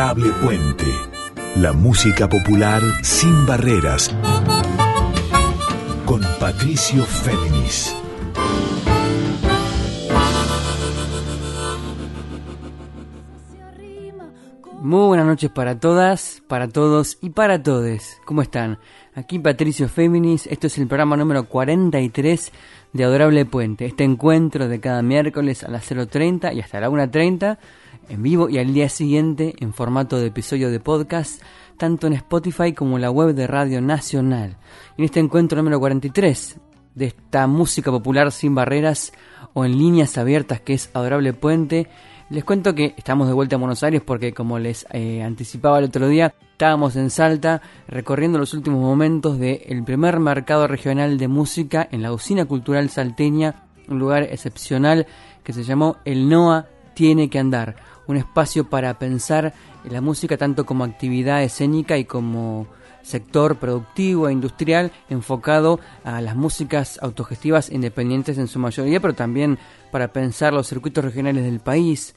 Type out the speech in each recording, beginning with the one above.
Adorable Puente. La música popular sin barreras. Con Patricio Féminis. Muy buenas noches para todas, para todos y para todes. ¿Cómo están? Aquí Patricio Féminis, esto es el programa número 43 de Adorable Puente. Este encuentro de cada miércoles a las 0.30 y hasta la 1.30 en vivo y al día siguiente en formato de episodio de podcast, tanto en Spotify como en la web de Radio Nacional. En este encuentro número 43 de esta música popular sin barreras o en líneas abiertas que es Adorable Puente, les cuento que estamos de vuelta a Buenos Aires porque como les eh, anticipaba el otro día, estábamos en Salta recorriendo los últimos momentos del primer mercado regional de música en la usina cultural salteña, un lugar excepcional que se llamó El NOA Tiene que Andar. Un espacio para pensar la música tanto como actividad escénica y como sector productivo e industrial enfocado a las músicas autogestivas independientes en su mayoría, pero también para pensar los circuitos regionales del país,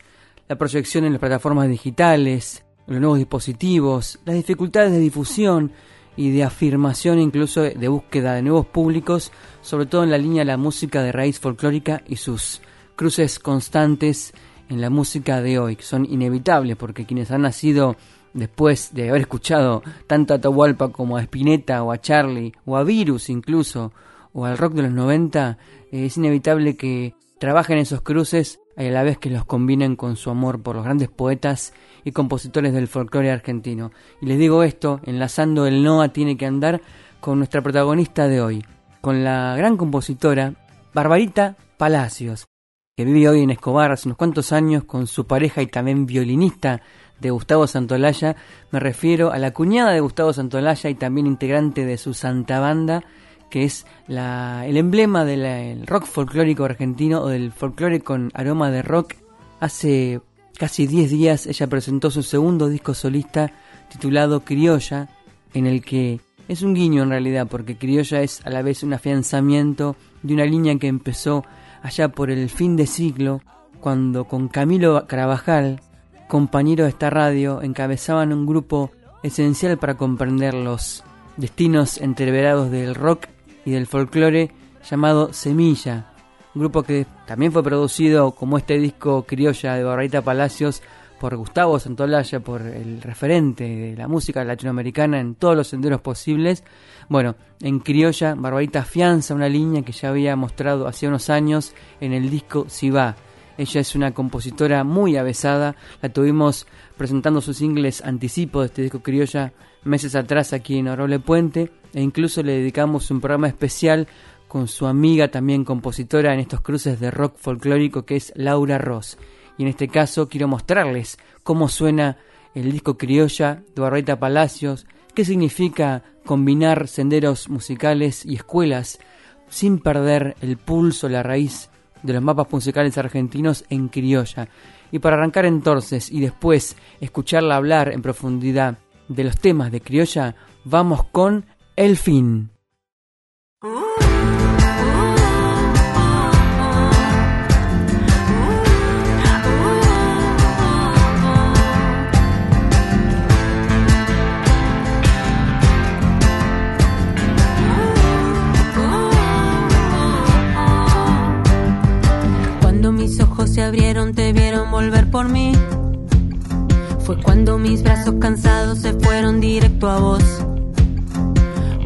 la proyección en las plataformas digitales, los nuevos dispositivos, las dificultades de difusión y de afirmación incluso de búsqueda de nuevos públicos, sobre todo en la línea de la música de raíz folclórica y sus cruces constantes en la música de hoy, que son inevitables, porque quienes han nacido después de haber escuchado tanto a Atahualpa como a Spinetta o a Charlie o a Virus incluso, o al rock de los 90, eh, es inevitable que trabajen esos cruces a la vez que los combinen con su amor por los grandes poetas y compositores del folclore argentino. Y les digo esto, enlazando el Noa tiene que andar con nuestra protagonista de hoy, con la gran compositora Barbarita Palacios que vive hoy en Escobar hace unos cuantos años con su pareja y también violinista de Gustavo Santolaya. Me refiero a la cuñada de Gustavo Santolaya y también integrante de su Santa Banda, que es la, el emblema del rock folclórico argentino o del folclore con aroma de rock. Hace casi 10 días ella presentó su segundo disco solista titulado Criolla, en el que es un guiño en realidad, porque Criolla es a la vez un afianzamiento de una línea que empezó allá por el fin de siglo, cuando con Camilo Carabajal, compañero de esta radio, encabezaban un grupo esencial para comprender los destinos entreverados del rock y del folclore llamado Semilla, un grupo que también fue producido como este disco criolla de Barbarita Palacios por Gustavo Santolaya, por el referente de la música latinoamericana en todos los senderos posibles. Bueno, en criolla, Barbarita afianza una línea que ya había mostrado hace unos años en el disco Si va. Ella es una compositora muy avesada, la tuvimos presentando sus singles anticipo de este disco criolla meses atrás aquí en Oroble Puente e incluso le dedicamos un programa especial con su amiga también compositora en estos cruces de rock folclórico que es Laura Ross y en este caso quiero mostrarles cómo suena el disco criolla de Barbarita Palacios, qué significa combinar senderos musicales y escuelas sin perder el pulso, la raíz de los mapas musicales argentinos en criolla. Y para arrancar entonces y después escucharla hablar en profundidad de los temas de criolla, vamos con El fin. Fue cuando mis brazos cansados se fueron directo a vos.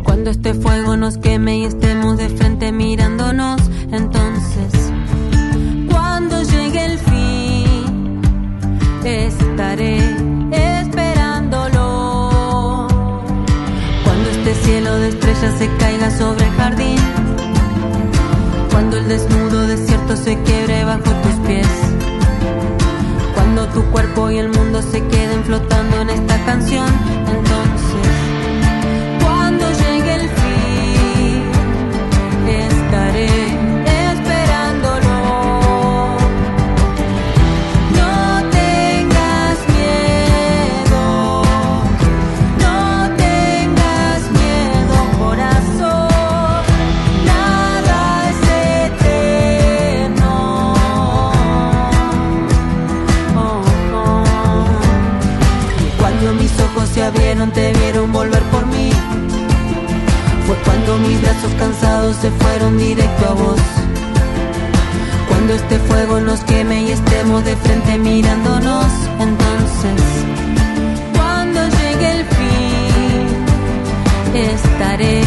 Cuando este fuego nos queme y estemos de frente mirándonos, entonces, cuando llegue el fin, estaré esperándolo. Cuando este cielo de estrellas se caiga sobre el jardín, cuando el desnudo desierto se quiebre bajo tus tu cuerpo y el mundo se queden flotando en esta canción, te vieron volver por mí. Fue cuando mis brazos cansados se fueron directo a vos. Cuando este fuego nos queme y estemos de frente mirándonos, entonces. Cuando llegue el fin, estaré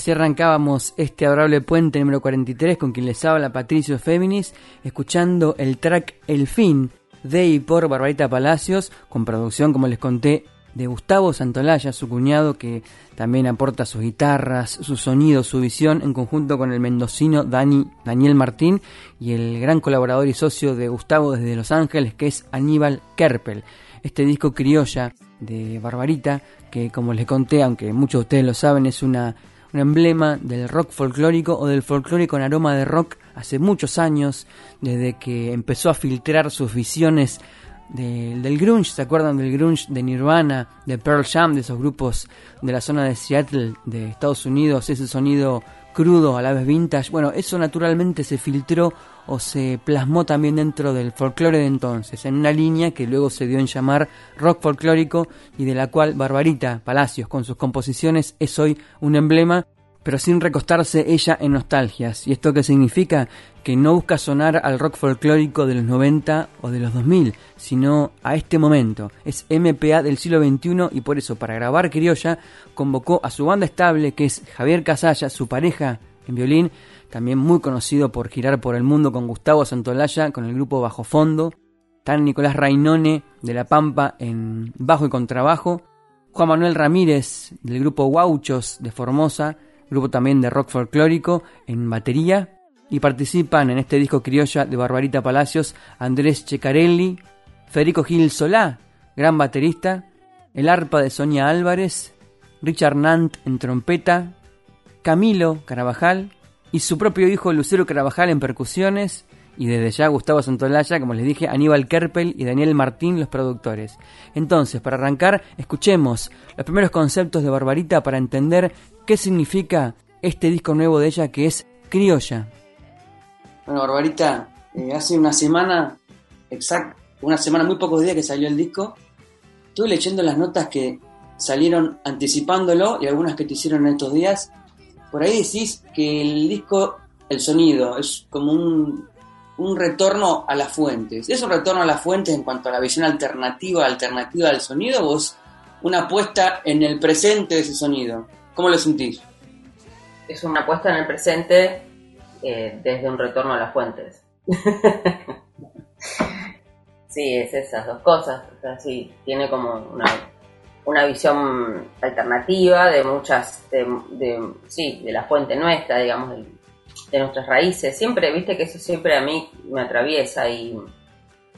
así arrancábamos este adorable puente número 43 con quien les habla Patricio Féminis, escuchando el track El Fin de y por Barbarita Palacios, con producción, como les conté, de Gustavo Santolaya, su cuñado, que también aporta sus guitarras, su sonido, su visión, en conjunto con el mendocino Dani, Daniel Martín y el gran colaborador y socio de Gustavo desde Los Ángeles, que es Aníbal Kerpel. Este disco criolla de Barbarita, que como les conté, aunque muchos de ustedes lo saben, es una un emblema del rock folclórico o del folclore con aroma de rock hace muchos años, desde que empezó a filtrar sus visiones del grunge, ¿se acuerdan del grunge de Nirvana, de Pearl Jam, de esos grupos de la zona de Seattle, de Estados Unidos, ese sonido crudo a la vez vintage? Bueno, eso naturalmente se filtró o se plasmó también dentro del folclore de entonces, en una línea que luego se dio en llamar rock folclórico y de la cual Barbarita Palacios con sus composiciones es hoy un emblema, pero sin recostarse ella en nostalgias. ¿Y esto qué significa? Que no busca sonar al rock folclórico de los 90 o de los 2000, sino a este momento. Es MPA del siglo XXI y por eso para grabar Criolla convocó a su banda estable que es Javier Casalla, su pareja en violín, también muy conocido por girar por el mundo con Gustavo Santolaya, con el grupo Bajo Fondo, tan Nicolás Rainone de La Pampa en bajo y contrabajo, Juan Manuel Ramírez del grupo Guauchos de Formosa, grupo también de rock folclórico en batería, y participan en este disco criolla de Barbarita Palacios Andrés Checarelli, Federico Gil Solá, gran baterista, el arpa de Sonia Álvarez, Richard Nant en trompeta, Camilo Carabajal, y su propio hijo Lucero Carabajal en percusiones y desde ya Gustavo Santolaya, como les dije, Aníbal Kerpel y Daniel Martín los productores. Entonces, para arrancar, escuchemos los primeros conceptos de Barbarita para entender qué significa este disco nuevo de ella que es Criolla. Bueno, Barbarita, eh, hace una semana, exacto, una semana, muy pocos días que salió el disco, estuve leyendo las notas que salieron anticipándolo y algunas que te hicieron en estos días por ahí decís que el disco, el sonido, es como un, un retorno a las fuentes. ¿Es un retorno a las fuentes en cuanto a la visión alternativa, alternativa del sonido o es una apuesta en el presente de ese sonido? ¿Cómo lo sentís? Es una apuesta en el presente eh, desde un retorno a las fuentes. sí, es esas dos cosas. O sea, sí, tiene como una, una visión alternativa de muchas, de, sí, de la fuente nuestra, digamos, de, nuestras raíces. Siempre, viste que eso siempre a mí me atraviesa y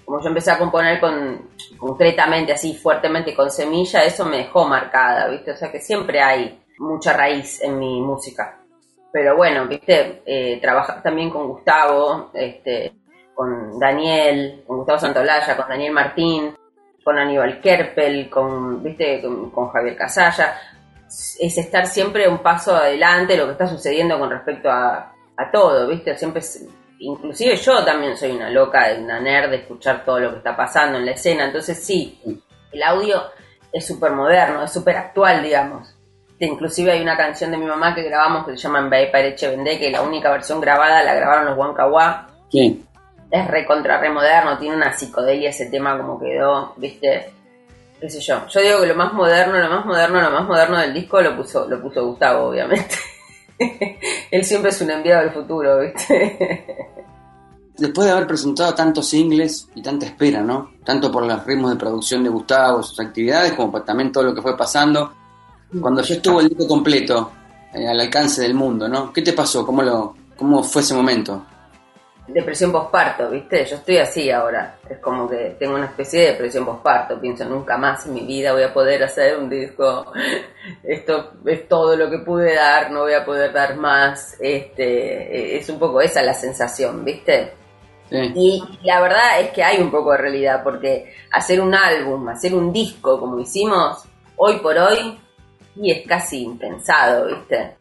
como yo empecé a componer con concretamente, así fuertemente con semilla, eso me dejó marcada, viste, o sea que siempre hay mucha raíz en mi música. Pero bueno, viste, eh, trabajar también con Gustavo, este, con Daniel, con Gustavo Santolaya, con Daniel Martín, con Aníbal Kerpel, con, ¿viste? Con, Javier Casalla, es estar siempre un paso adelante lo que está sucediendo con respecto a, a todo, ¿viste? Siempre, inclusive yo también soy una loca, una nerd de escuchar todo lo que está pasando en la escena, entonces sí, el audio es súper moderno, es súper actual, digamos. Inclusive hay una canción de mi mamá que grabamos que se llama Mbae Pareche Vendé, que la única versión grabada la grabaron los Huancahuá. Sí es re contra re moderno, tiene una psicodelia ese tema como quedó, viste, qué sé yo. Yo digo que lo más moderno, lo más moderno, lo más moderno del disco lo puso, lo puso Gustavo, obviamente. Él siempre es un enviado del futuro, viste. Después de haber presentado tantos singles y tanta espera, ¿no? Tanto por los ritmos de producción de Gustavo, sus actividades, como también todo lo que fue pasando. Cuando ya estuvo el disco completo, eh, al alcance del mundo, ¿no? ¿Qué te pasó? ¿Cómo, lo, cómo fue ese momento? Depresión posparto, ¿viste? Yo estoy así ahora. Es como que tengo una especie de depresión posparto. Pienso, nunca más en mi vida voy a poder hacer un disco. Esto es todo lo que pude dar, no voy a poder dar más. Este, es un poco esa la sensación, ¿viste? Y la verdad es que hay un poco de realidad, porque hacer un álbum, hacer un disco como hicimos hoy por hoy, y es casi impensado, ¿viste?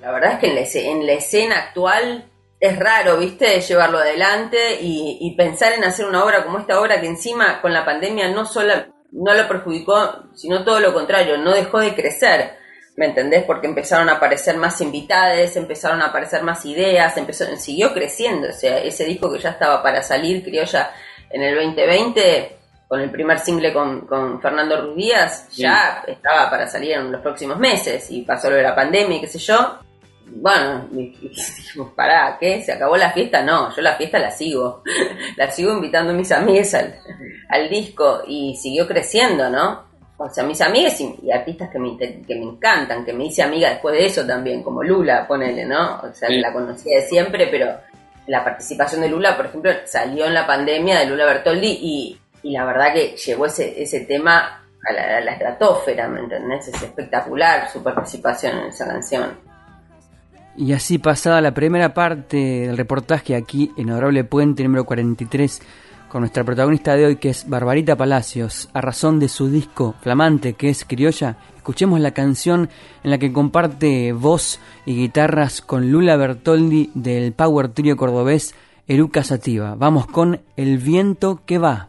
La verdad es que en la, en la escena actual es raro, viste, llevarlo adelante y, pensar en hacer una obra como esta obra que encima con la pandemia no solo no lo perjudicó, sino todo lo contrario, no dejó de crecer, ¿me entendés? Porque empezaron a aparecer más invitadas, empezaron a aparecer más ideas, empezó, siguió creciendo, o sea, ese disco que ya estaba para salir, criolla, en el 2020, con el primer single con, con Fernando Ruiz Díaz, ya estaba para salir en los próximos meses, y pasó lo de la pandemia y qué sé yo, bueno, dijimos, pará, ¿qué? ¿Se acabó la fiesta? No, yo la fiesta la sigo. la sigo invitando a mis amigas al, disco y siguió creciendo, ¿no? O sea, mis amigas y, artistas que me, que me encantan, que me hice amiga después de eso también, como Lula, ponele, ¿no? O sea, la conocía de siempre, pero la participación de Lula, por ejemplo, salió en la pandemia de Lula Bertoldi y, la verdad que llevó ese, ese tema a la, a la estratosfera, ¿me entendés? Es espectacular su participación en esa canción. Y así pasada la primera parte del reportaje aquí en Honorable Puente número 43 con nuestra protagonista de hoy que es Barbarita Palacios, a razón de su disco flamante que es Criolla, escuchemos la canción en la que comparte voz y guitarras con Lula Bertoldi del Power Trio cordobés Eruca Sativa. Vamos con El viento que va.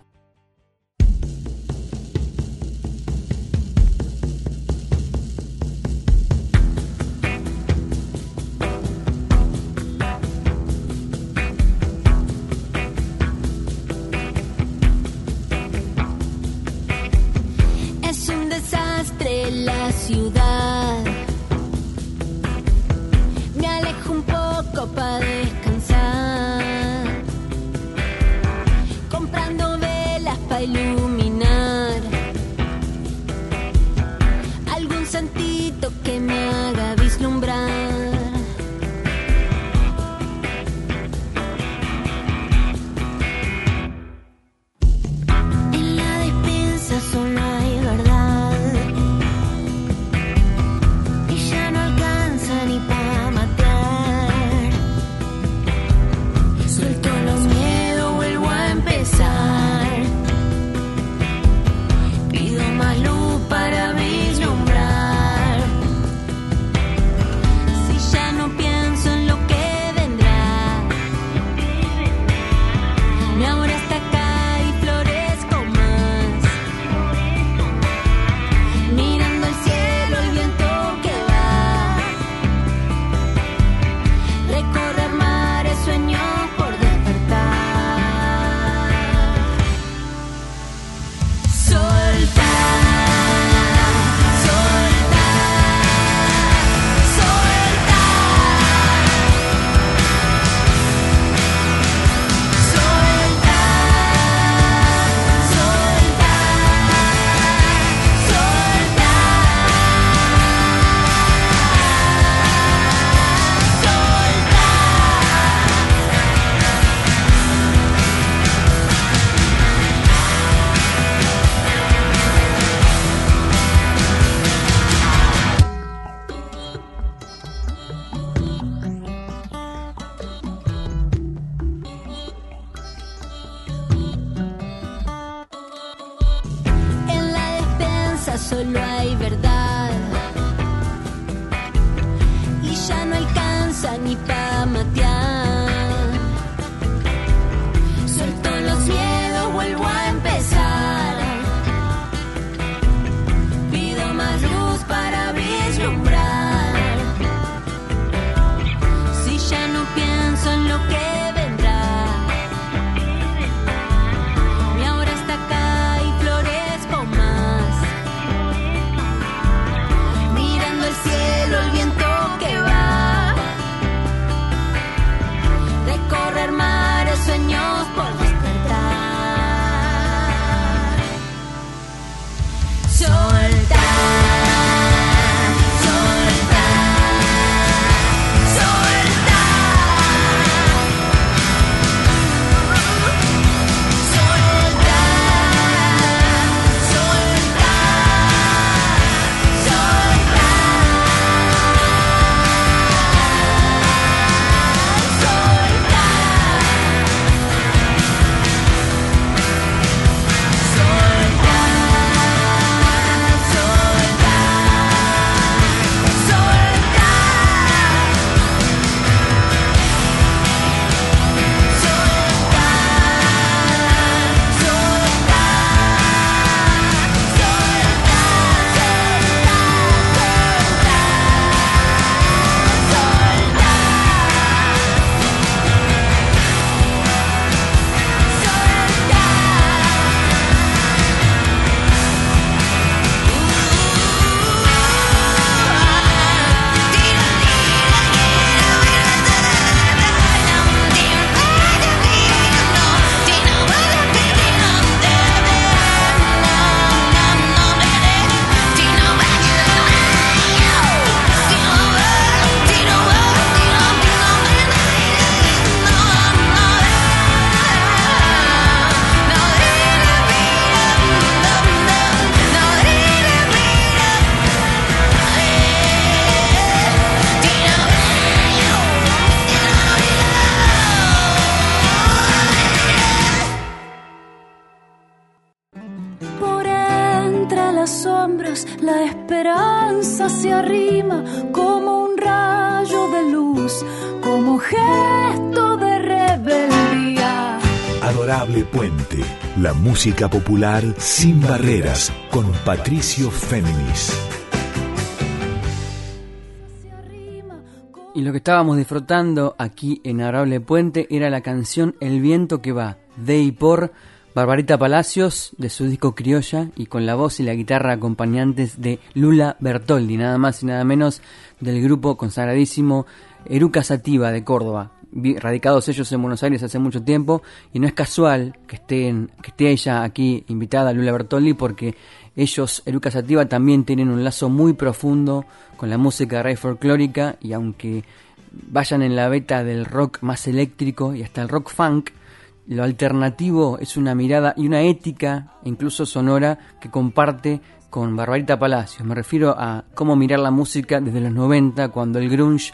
Puente, la música popular sin barreras, con Patricio Féminis. Y lo que estábamos disfrutando aquí en Adorable Puente era la canción El viento que va, de y por Barbarita Palacios, de su disco Criolla, y con la voz y la guitarra acompañantes de Lula Bertoldi, nada más y nada menos del grupo consagradísimo Eruca Sativa de Córdoba. Radicados ellos en Buenos Aires hace mucho tiempo, y no es casual que, estén, que esté ella aquí invitada, Lula Bertoldi, porque ellos, Eruca Sativa, también tienen un lazo muy profundo con la música rey folclórica, y aunque vayan en la beta del rock más eléctrico y hasta el rock funk, lo alternativo es una mirada y una ética, incluso sonora, que comparte con Barbarita Palacios. Me refiero a cómo mirar la música desde los 90, cuando el grunge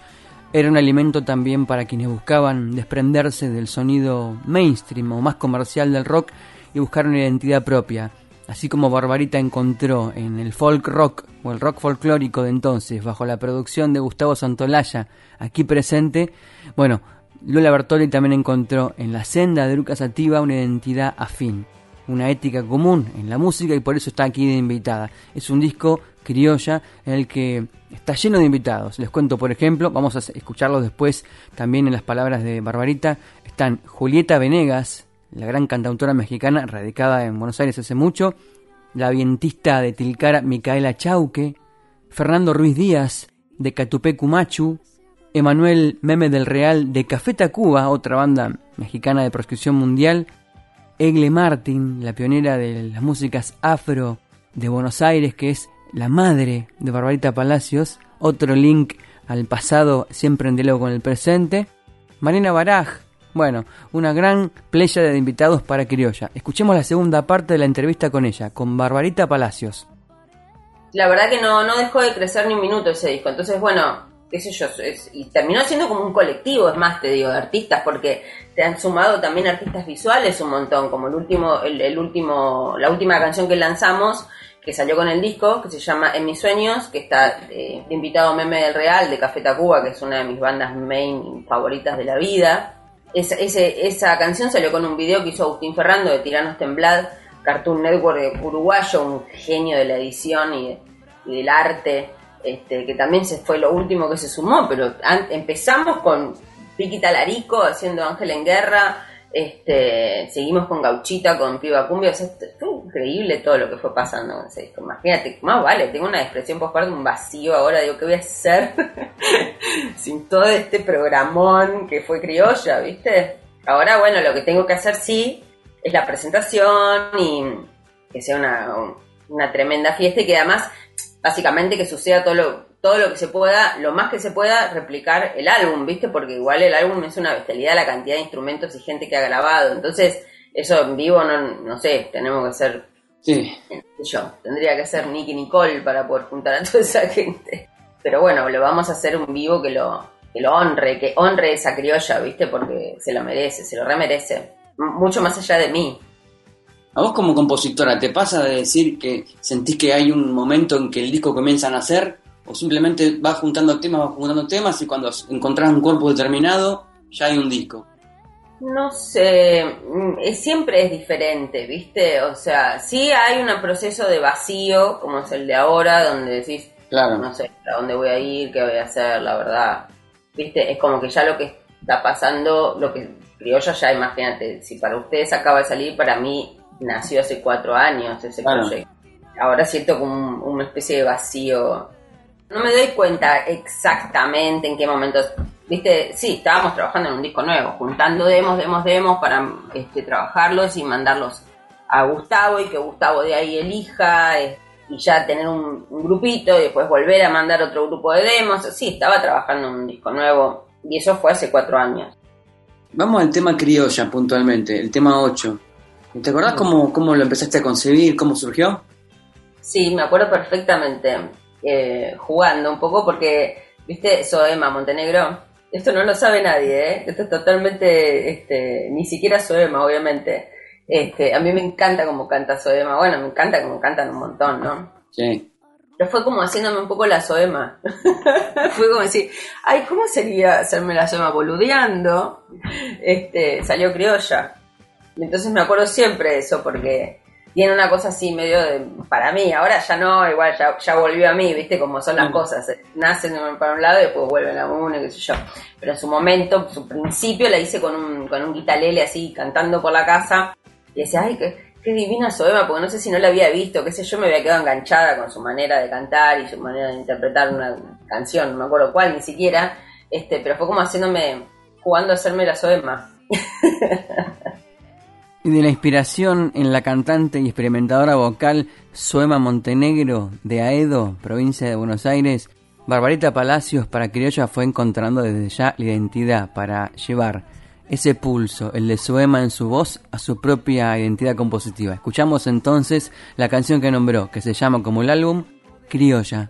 era un alimento también para quienes buscaban desprenderse del sonido mainstream o más comercial del rock y buscar una identidad propia. Así como Barbarita encontró en el folk rock o el rock folclórico de entonces, bajo la producción de Gustavo Santolaya, aquí presente, bueno, Lola Bertoli también encontró en la senda de Lucas Sativa una identidad afín, una ética común en la música y por eso está aquí de invitada. Es un disco criolla en el que está lleno de invitados. Les cuento, por ejemplo, vamos a escucharlos después también en las palabras de Barbarita, están Julieta Venegas, la gran cantautora mexicana radicada en Buenos Aires hace mucho, la vientista de Tilcara Micaela Chauque, Fernando Ruiz Díaz de Catupé Cumachu, Emanuel Meme del Real de Café Tacuba, otra banda mexicana de proscripción mundial, Egle Martin, la pionera de las músicas afro de Buenos Aires, que es la madre de Barbarita Palacios, otro link al pasado siempre en diálogo con el presente, Marina Baraj, bueno, una gran playa de invitados para Criolla. Escuchemos la segunda parte de la entrevista con ella, con Barbarita Palacios. La verdad que no, no dejó de crecer ni un minuto ese disco. Entonces, bueno, qué sé yo, es- y terminó siendo como un colectivo, es más, te digo, de artistas, porque te han sumado también artistas visuales un montón, como el último, el, el último, la última canción que lanzamos, que salió con el disco, que se llama En mis sueños, que está eh, invitado Meme del Real de Café Tacuba, que es una de mis bandas main favoritas de la vida. Esa, ese, esa canción salió con un video que hizo Agustín Ferrando de Tiranos Temblad, Cartoon Network uruguayo, un genio de la edición y, del arte, este, que también se fue lo último que se sumó, pero empezamos con Piqui Talarico haciendo Ángel en Guerra, este, seguimos con Gauchita, con Piba Cumbia, fue increíble todo lo que fue pasando con ese. Imagínate, más vale, tengo una expresión postparto, un vacío ahora, digo, ¿qué voy a hacer sin todo este programón que fue criolla, viste? Ahora, bueno, lo que tengo que hacer sí es la presentación y que sea una, una tremenda fiesta y que además, básicamente, que suceda todo lo, todo lo que se pueda, lo más que se pueda, replicar el álbum, ¿viste? Porque igual el álbum es una bestialidad la cantidad de instrumentos y gente que ha grabado. Entonces, eso en vivo, no, no sé, tenemos que ser. Sí. Yo, tendría que ser Nicky Nicole para poder juntar a toda esa gente. Pero bueno, lo vamos a hacer un vivo que lo, que lo honre, que honre esa criolla, ¿viste? Porque se lo merece, se lo remerece. Mucho más allá de mí. A vos como compositora, ¿te pasa de decir que sentís que hay un momento en que el disco comienza a nacer o simplemente vas juntando temas, vas juntando temas y cuando encontrás un cuerpo determinado ya hay un disco. No sé, mm, siempre es diferente, ¿viste? O sea, sí hay un proceso de vacío, como es el de ahora, donde decís, claro. no sé, a dónde voy a ir, qué voy a hacer, la verdad. ¿Viste? Es como que ya lo que está pasando, lo que criolla ya, imagínate, si para ustedes acaba de salir, para mí nació hace cuatro años ese proyecto. Ahora siento como una especie de vacío no me doy cuenta exactamente en qué momentos. Viste, sí, estábamos trabajando en un disco nuevo, juntando demos, demos, demos para este, trabajarlos y mandarlos a Gustavo y que Gustavo de ahí elija eh, y ya tener un, grupito y después volver a mandar otro grupo de demos. Sí, estaba trabajando en un disco nuevo y eso fue hace cuatro años. Vamos al tema criolla puntualmente, el tema 8. ¿Te acordás cómo, cómo lo empezaste a concebir, cómo surgió? Sí, me acuerdo perfectamente eh, jugando un poco porque, viste, Soema Montenegro, esto no lo sabe nadie, ¿eh? esto es totalmente, este, ni siquiera Soema, obviamente. Este, a mí me encanta como canta Soema, bueno, me encanta como cantan un montón, ¿no? Sí. Pero fue como haciéndome un poco la Soema. fue como decir, ay, ¿cómo sería hacerme la Soema boludeando? Este, salió criolla. Y entonces me acuerdo siempre de eso porque tiene una cosa así medio de, para mí, ahora ya no, igual ya, ya volvió a mí, viste cómo son las cosas, nacen para un lado y después vuelven a uno, qué sé yo. Pero en su momento, su principio la hice con un, con un guitalele así, cantando por la casa, y decía, ay, qué, qué divina Soema, porque no sé si no la había visto, qué sé yo, me había quedado enganchada con su manera de cantar y su manera de interpretar una canción, no me acuerdo cuál ni siquiera, este, pero fue como haciéndome, jugando a hacerme la Soema. y de la inspiración en la cantante y experimentadora vocal Soema Montenegro de Aedo, provincia de Buenos Aires, Barbarita Palacios para Criolla fue encontrando desde ya la identidad para llevar ese pulso, el de Soema en su voz, a su propia identidad compositiva. Escuchamos entonces la canción que nombró, que se llama como el álbum Criolla.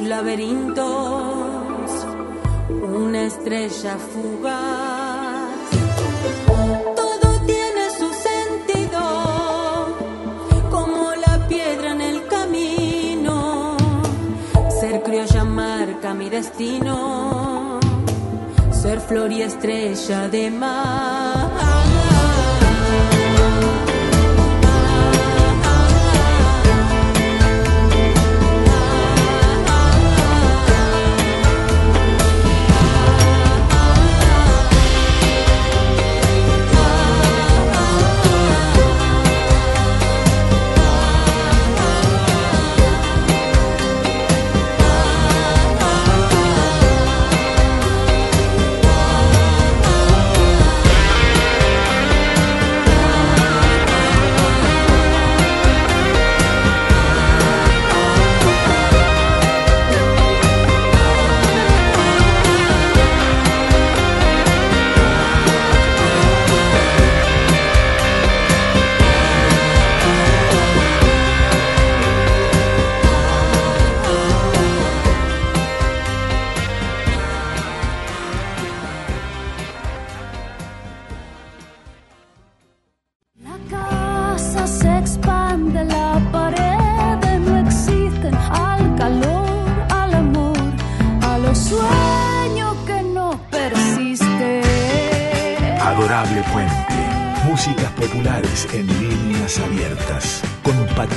laberintos, una estrella fugaz. Todo tiene su sentido, como la piedra en el camino. Ser criolla marca mi destino, ser flor y estrella de mar.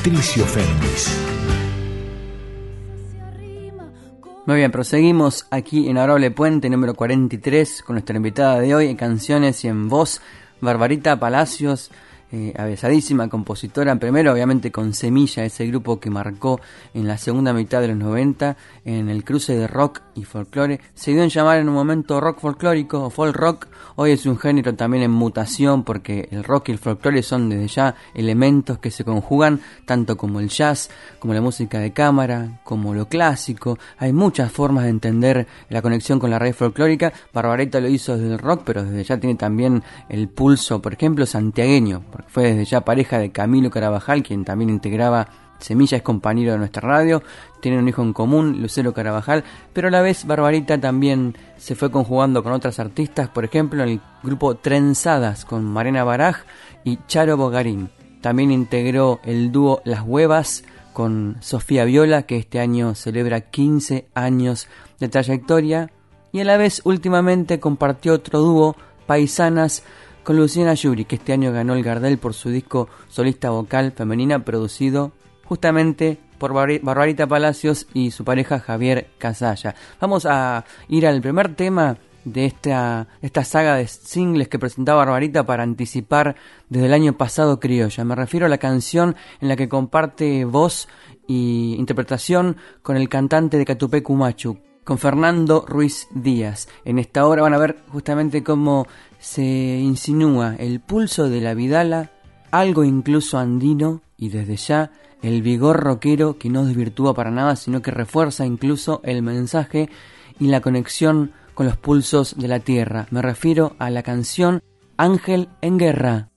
Patricio con Muy bien, proseguimos aquí en Adorable Puente número 43 con nuestra invitada de hoy en canciones y en voz, Barbarita Palacios, eh, abesadísima compositora, primero obviamente con Semilla, ese grupo que marcó en la segunda mitad de los 90 en el cruce de rock y folclore. Se dio en llamar en un momento rock folclórico o folk rock, hoy es un género también en mutación porque el rock y el folclore son desde ya elementos que se conjugan tanto como el jazz, como la música de cámara, como lo clásico. Hay muchas formas de entender la conexión con la raíz folclórica. Barbarita lo hizo desde el rock, pero desde ya tiene también el pulso, por ejemplo, santiagueño, porque fue desde ya pareja de Camilo Carabajal, quien también integraba Semilla es compañero de nuestra radio, tienen un hijo en común, Lucero Carabajal, pero a la vez Barbarita también se fue conjugando con otras artistas, por ejemplo en el grupo Trenzadas con Marina Baraj y Charo Bogarín. También integró el dúo Las Huevas con Sofía Viola, que este año celebra 15 años de trayectoria, y a la vez últimamente compartió otro dúo, Paisanas, con Luciana Yuri, que este año ganó el Gardel por su disco solista vocal femenina producido justamente por Barbarita Palacios y su pareja Javier Casalla. Vamos a ir al primer tema de esta, esta saga de singles que presentaba Barbarita para anticipar desde el año pasado Criolla. Me refiero a la canción en la que comparte voz y interpretación con el cantante de Catupé Cumachu, con Fernando Ruiz Díaz. En esta obra van a ver justamente cómo se insinúa el pulso de la Vidala, algo incluso andino y desde ya el vigor rockero que no desvirtúa para nada, sino que refuerza incluso el mensaje y la conexión con los pulsos de la tierra. Me refiero a la canción Ángel en Guerra.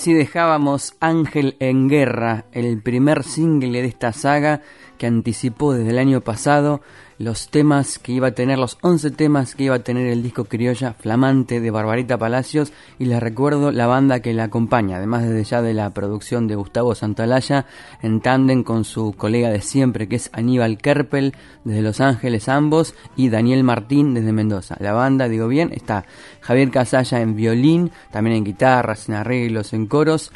Así dejábamos Ángel en Guerra, el primer single de esta saga que anticipó desde el año pasado los temas que iba a tener, los 11 temas que iba a tener el disco criolla flamante de Barbarita Palacios y les recuerdo la banda que la acompaña, además desde ya de la producción de Gustavo Santalaya en tándem con su colega de siempre que es Aníbal Kerpel desde Los Ángeles ambos y Daniel Martín desde Mendoza. La banda, digo bien, está Javier Casalla en violín, también en guitarras, en arreglos, en coros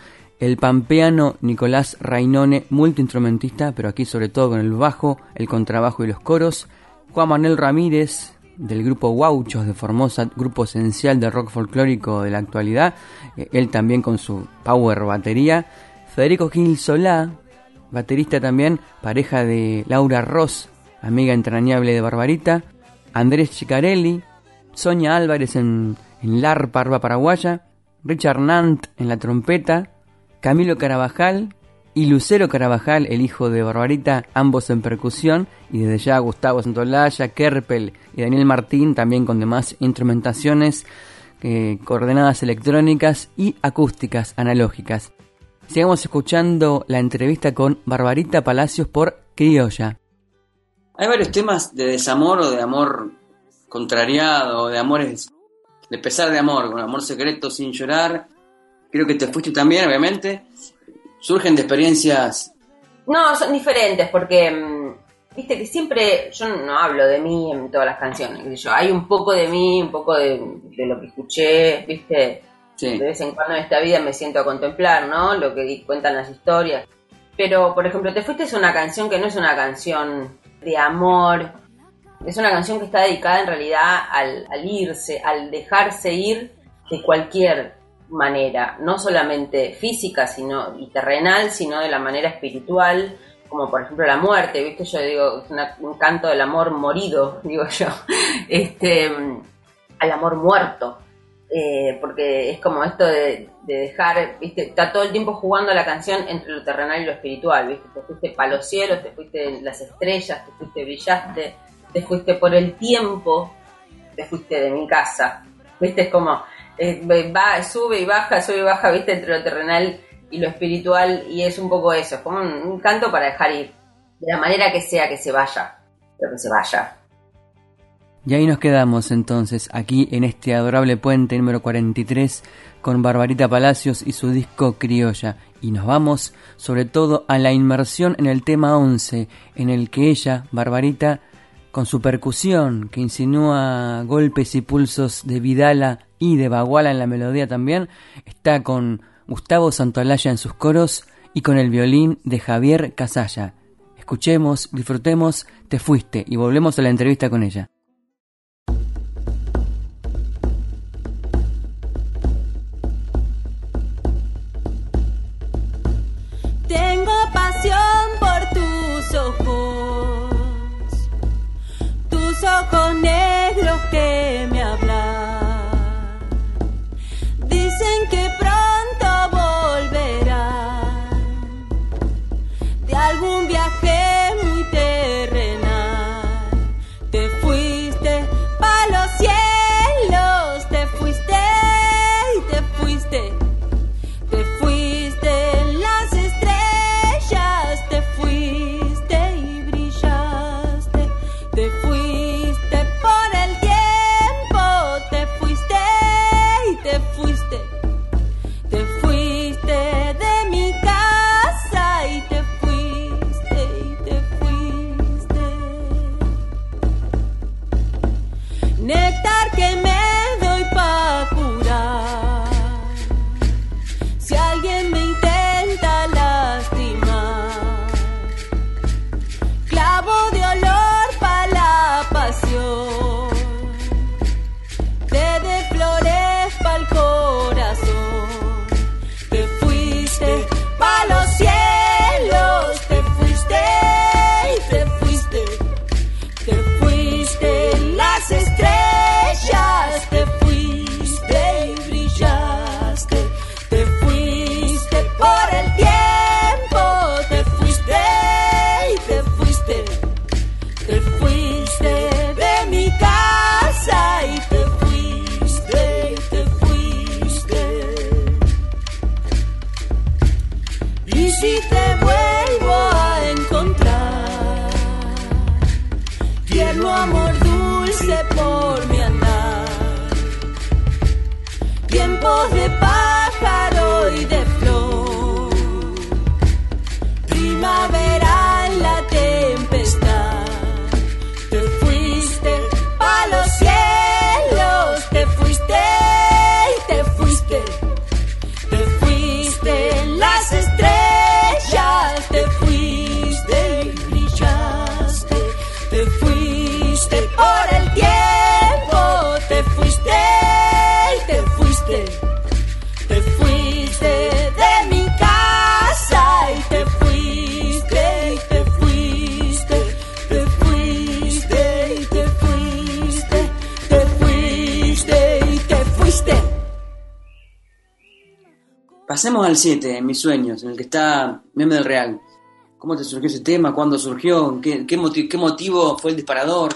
el pampeano Nicolás Rainone, multiinstrumentista, pero aquí sobre todo con el bajo, el contrabajo y los coros. Juan Manuel Ramírez, del grupo Guauchos de Formosa, grupo esencial de rock folclórico de la actualidad, eh, él también con su power batería. Federico Gil Solá, baterista también, pareja de Laura Ross, amiga entrañable de Barbarita. Andrés Chicarelli, Sonia Álvarez en, en la paraguaya, Richard Nant en la trompeta, Camilo Carabajal y Lucero Carabajal, el hijo de Barbarita, ambos en percusión, y desde ya Gustavo Santolaya, Kerpel y Daniel Martín, también con demás instrumentaciones, eh, coordenadas electrónicas y acústicas analógicas. Sigamos escuchando la entrevista con Barbarita Palacios por Criolla. Hay varios temas de desamor o de amor contrariado, de amores, de pesar de amor, con amor secreto sin llorar, creo que te fuiste también, obviamente, surgen de experiencias... No, son diferentes porque, mm, viste que siempre, yo no hablo de mí en todas las canciones, yo, hay un poco de mí, un poco de, lo que escuché, viste, de vez en cuando en esta vida me siento a contemplar, ¿no? Lo que cuentan las historias. Pero, por ejemplo, Te Fuiste es una canción que no es una canción de amor, es una canción que está dedicada en realidad al, al irse, al dejarse ir de cualquier manera, no solamente física sino y terrenal, sino de la manera espiritual, como por ejemplo la muerte, ¿viste? Yo digo, es un canto del amor morido, digo yo, este, al amor muerto, eh, porque es como esto de, dejar, ¿viste? Está todo el tiempo jugando la canción entre lo terrenal y lo espiritual, ¿viste? Te fuiste para los cielos, te fuiste las estrellas, te fuiste, brillaste, te fuiste por el tiempo, te fuiste de mi casa, ¿viste? Es como va, sube y baja, sube y baja, viste, entre lo terrenal y lo espiritual, y es un poco eso, es como un, canto para dejar ir, de la manera que sea que se vaya, pero que se vaya. Y ahí nos quedamos entonces, aquí en este adorable puente número 43, con Barbarita Palacios y su disco Criolla. Y nos vamos sobre todo a la inmersión en el tema 11, en el que ella, Barbarita, con su percusión, que insinúa golpes y pulsos de Vidala y de Baguala en la melodía también, está con Gustavo Santolaya en sus coros y con el violín de Javier Casalla. Escuchemos, disfrutemos, te fuiste y volvemos a la entrevista con ella. Pasemos al 7, en mis sueños, en el que está Meme del Real. ¿Cómo te surgió ese tema? ¿Cuándo surgió? ¿Qué, qué, qué motivo fue el disparador?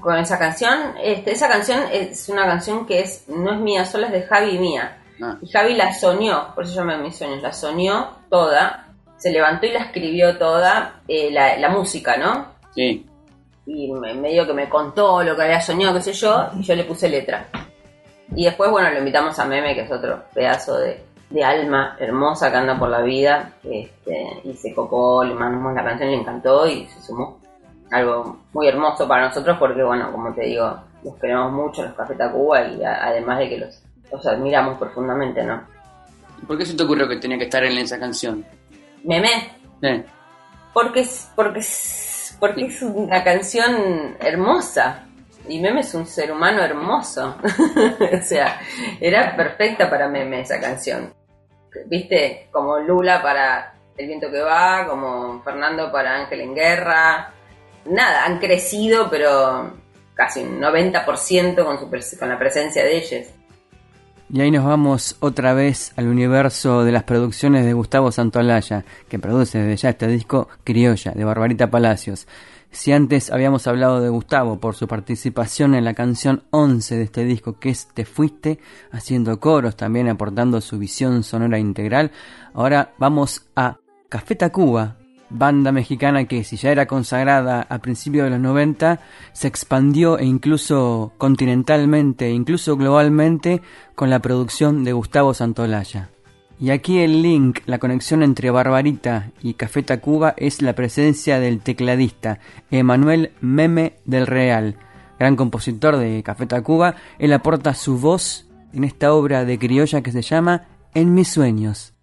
Con esa canción, este, esa canción es una canción que es no es mía, sola es de Javi y mía. Ah, Y Javi la soñó, por eso llama mis sueños, la soñó toda, se levantó y la escribió toda, eh, la, la música, ¿no? sí. Y me, medio que me contó lo que había soñado, qué sé yo, y yo le puse letra. Y después, bueno, lo invitamos a Meme, que es otro pedazo de, de alma hermosa que anda por la vida, este, y se copó, le mandamos la canción, le encantó y se sumó. Algo muy hermoso para nosotros porque, bueno, como te digo, los queremos mucho, los Café Tacuba, y a- además de que los, los admiramos profundamente, ¿no? ¿Por qué se te ocurrió que tenía que estar en esa canción? Meme, Eh, Porque es, porque es, porque es una canción hermosa. Y Meme es un ser humano hermoso. o sea, era perfecta para Meme esa canción. Viste, como Lula para El viento que va, como Fernando para Ángel en guerra. Nada, han crecido, pero casi un 90% con, con la presencia de ellos. Y ahí nos vamos otra vez al universo de las producciones de Gustavo Santolaya, que produce desde ya este disco Criolla, de Barbarita Palacios. Si antes habíamos hablado de Gustavo por su participación en la canción 11 de este disco, que es Te Fuiste, haciendo coros, también aportando su visión sonora integral, ahora vamos a Café Tacuba, banda mexicana que si ya era consagrada a principios de los 90, se expandió e incluso continentalmente, incluso globalmente, con la producción de Gustavo Santolaya. Y aquí el link, la conexión entre Barbarita y Café Tacuba es la presencia del tecladista Emanuel Meme del Real, gran compositor de Café Tacuba. Él aporta su voz en esta obra de criolla que se llama En mis sueños.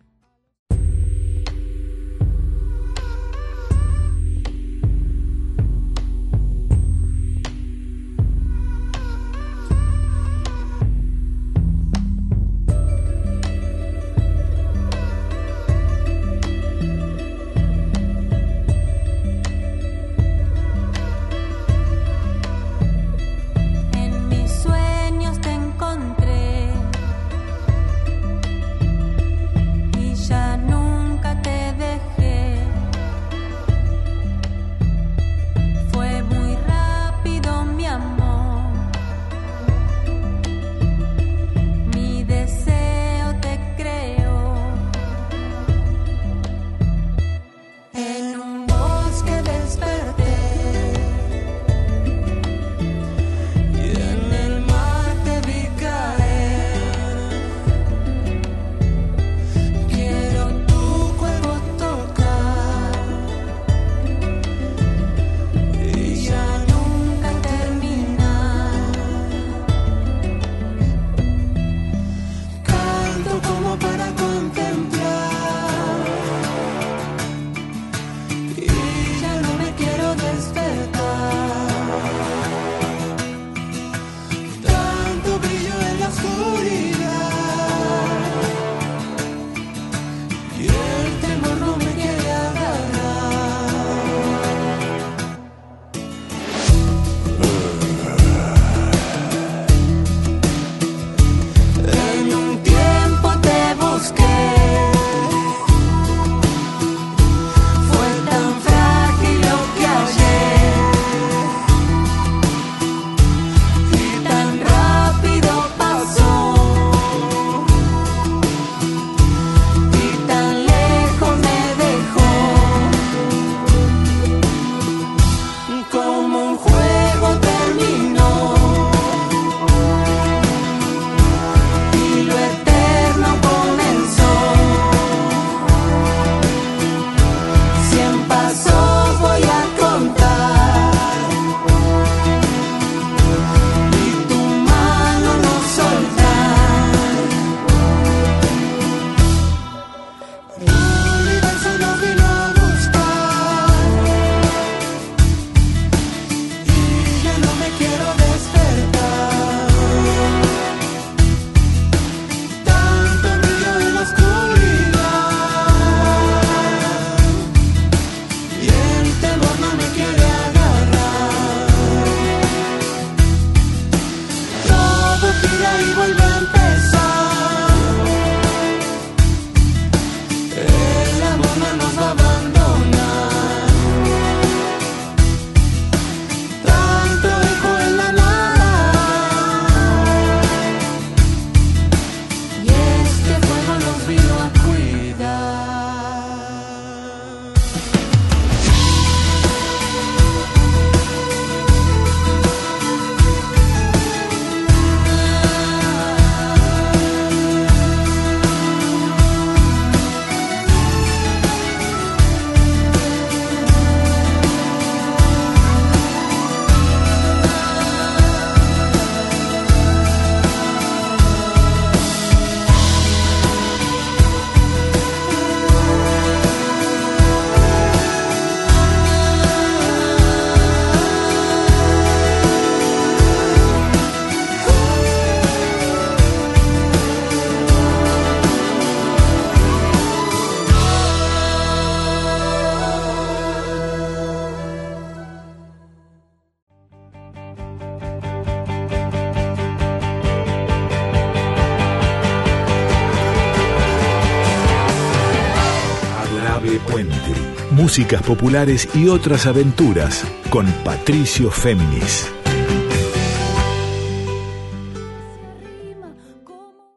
Músicas populares y otras aventuras con Patricio Féminis.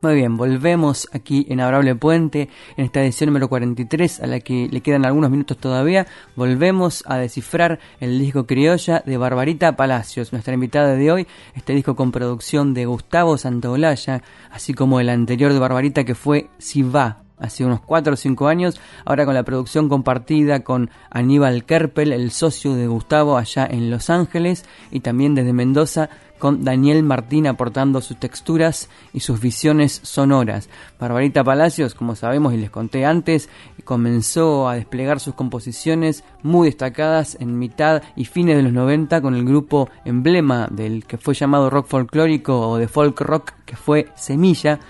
Muy bien, volvemos aquí en Adorable Puente, en esta edición número 43, a la que le quedan algunos minutos todavía. Volvemos a descifrar el disco Criolla de Barbarita Palacios, nuestra invitada de hoy. Este disco con producción de Gustavo Santaolalla, así como el anterior de Barbarita que fue Si Va, hace unos 4 o 5 años, ahora con la producción compartida con Aníbal Kerpel, el socio de Gustavo allá en Los Ángeles, y también desde Mendoza con Daniel Martín aportando sus texturas y sus visiones sonoras. Barbarita Palacios, como sabemos y les conté antes, comenzó a desplegar sus composiciones muy destacadas en mitad y fines de los 90 con el grupo emblema del que fue llamado rock folclórico o de folk rock que fue Semilla.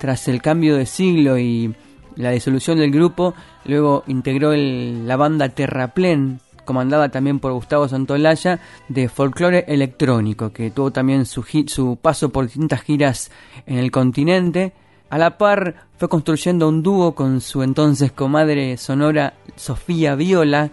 Tras el cambio de siglo y la disolución del grupo, luego integró el- la banda Terraplén, comandada también por Gustavo Santolaya, de folclore electrónico, que tuvo también su, su paso por distintas giras en el continente. A la par fue construyendo un dúo con su entonces comadre sonora Sofía Viola,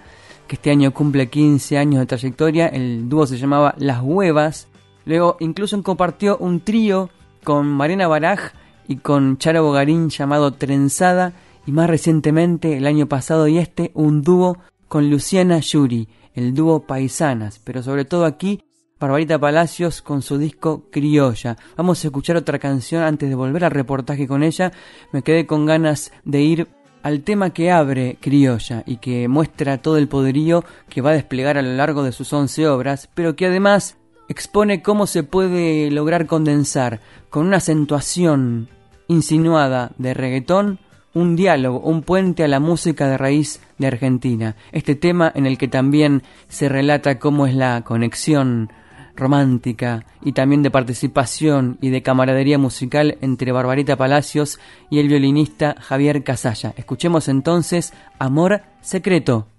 que este año cumple 15 años de trayectoria. El dúo se llamaba Las Huevas. Luego incluso compartió un trío con Mariana Baraj y con Charo Bogarín llamado Trenzada. Y más recientemente, el año pasado y este, un dúo con Luciana Yuri, el dúo Paisanas. Pero sobre todo aquí, Barbarita Palacios con su disco Criolla. Vamos a escuchar otra canción antes de volver al reportaje con ella. Me quedé con ganas de ir al tema que abre Criolla y que muestra todo el poderío que va a desplegar a lo largo de sus 11 obras, pero que además expone cómo se puede lograr condensar con una acentuación insinuada de reggaetón un diálogo, un puente a la música de raíz de Argentina. Este tema en el que también se relata cómo es la conexión romántica y también de participación y de camaradería musical entre Barbarita Palacios y el violinista Javier Casalla. Escuchemos entonces Amor Secreto.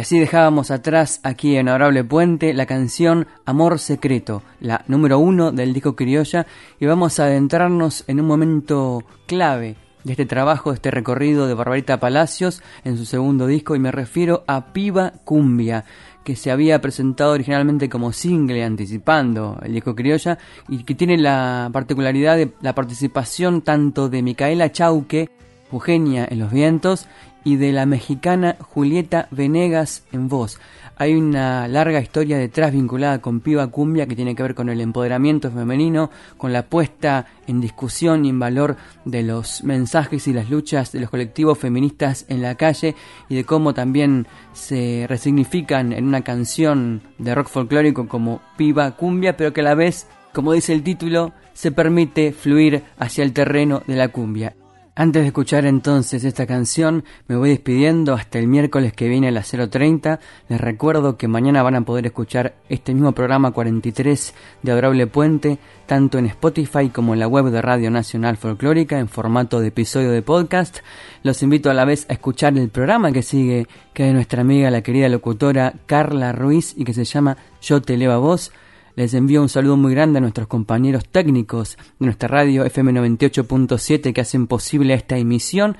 Y así dejábamos atrás aquí en Honorable Puente la canción Amor Secreto, la número uno del disco Criolla, y vamos a adentrarnos en un momento clave de este trabajo, de este recorrido de Barbarita Palacios en su segundo disco, y me refiero a Piba Cumbia, que se había presentado originalmente como single anticipando el disco Criolla y que tiene la particularidad de la participación tanto de Micaela Chauque, Eugenia en los vientos, y de la mexicana Julieta Venegas en voz. Hay una larga historia detrás vinculada con Piba Cumbia que tiene que ver con el empoderamiento femenino, con la puesta en discusión y en valor de los mensajes y las luchas de los colectivos feministas en la calle y de cómo también se resignifican en una canción de rock folclórico como Piba Cumbia, pero que a la vez, como dice el título, se permite fluir hacia el terreno de la cumbia. Antes de escuchar entonces esta canción, me voy despidiendo hasta el miércoles que viene a las 0.30. Les recuerdo que mañana van a poder escuchar este mismo programa 43 de Adorable Puente, tanto en Spotify como en la web de Radio Nacional Folclórica, en formato de episodio de podcast. Los invito a la vez a escuchar el programa que sigue, que es de nuestra amiga, la querida locutora Carla Ruiz, y que se llama Yo te elevo a vos. Les envío un saludo muy grande a nuestros compañeros técnicos de nuestra radio FM 98.7 que hacen posible esta emisión.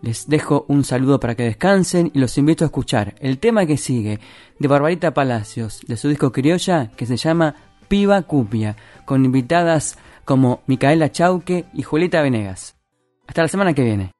Les dejo un saludo para que descansen y los invito a escuchar el tema que sigue de Barbarita Palacios, de su disco Criolla, que se llama Piba Cupia, con invitadas como Micaela Chauque y Julieta Venegas. Hasta la semana que viene.